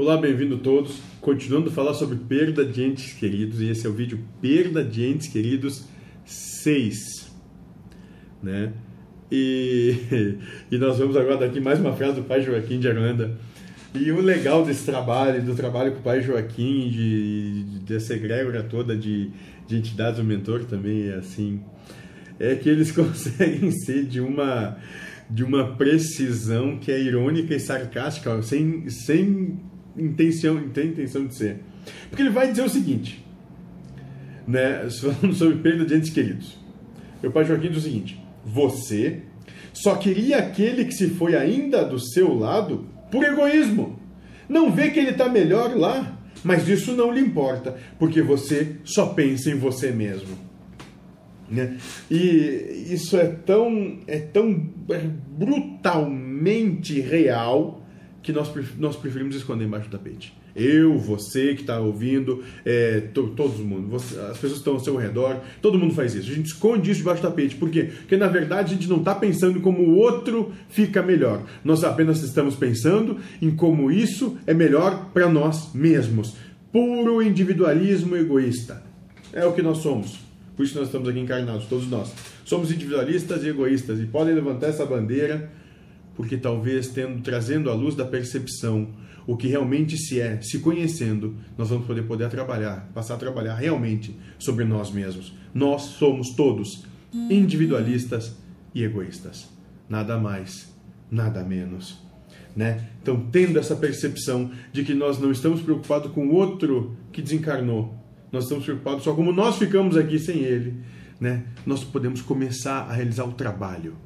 Olá, bem-vindo todos. Continuando a falar sobre perda de entes queridos, e esse é o vídeo Perda de Entes Queridos 6. Né? E, e nós vamos agora daqui mais uma frase do pai Joaquim de Aranda. E o legal desse trabalho, do trabalho com o pai Joaquim, de, de, dessa egrégora toda de, de entidades, o mentor também é assim, é que eles conseguem ser de uma, de uma precisão que é irônica e sarcástica, sem, sem intenção, tem intenção de ser. Porque ele vai dizer o seguinte, né, falando sobre perda de entes queridos. Meu pai Joaquim diz o seguinte: você só queria aquele que se foi ainda do seu lado por egoísmo. Não vê que ele está melhor lá, mas isso não lhe importa, porque você só pensa em você mesmo. Né? E isso é tão, é tão brutalmente real que nós, nós preferimos esconder embaixo do tapete. Eu, você que está ouvindo, é, to, todo mundo, você, as pessoas estão ao seu redor, todo mundo faz isso. A gente esconde isso debaixo do tapete. Por quê? Porque na verdade a gente não está pensando em como o outro fica melhor. Nós apenas estamos pensando em como isso é melhor para nós mesmos. Puro individualismo egoísta. É o que nós somos. Por isso nós estamos aqui encarnados, todos nós. Somos individualistas e egoístas e podem levantar essa bandeira porque talvez tendo trazendo à luz da percepção o que realmente se é, se conhecendo, nós vamos poder poder trabalhar, passar a trabalhar realmente sobre nós mesmos. Nós somos todos individualistas e egoístas. Nada mais, nada menos. Né? Então, tendo essa percepção de que nós não estamos preocupados com o outro que desencarnou, nós estamos preocupados só como nós ficamos aqui sem ele, né? Nós podemos começar a realizar o trabalho,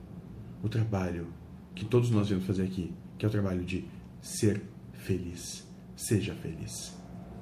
o trabalho que todos nós viemos fazer aqui, que é o trabalho de ser feliz. Seja feliz.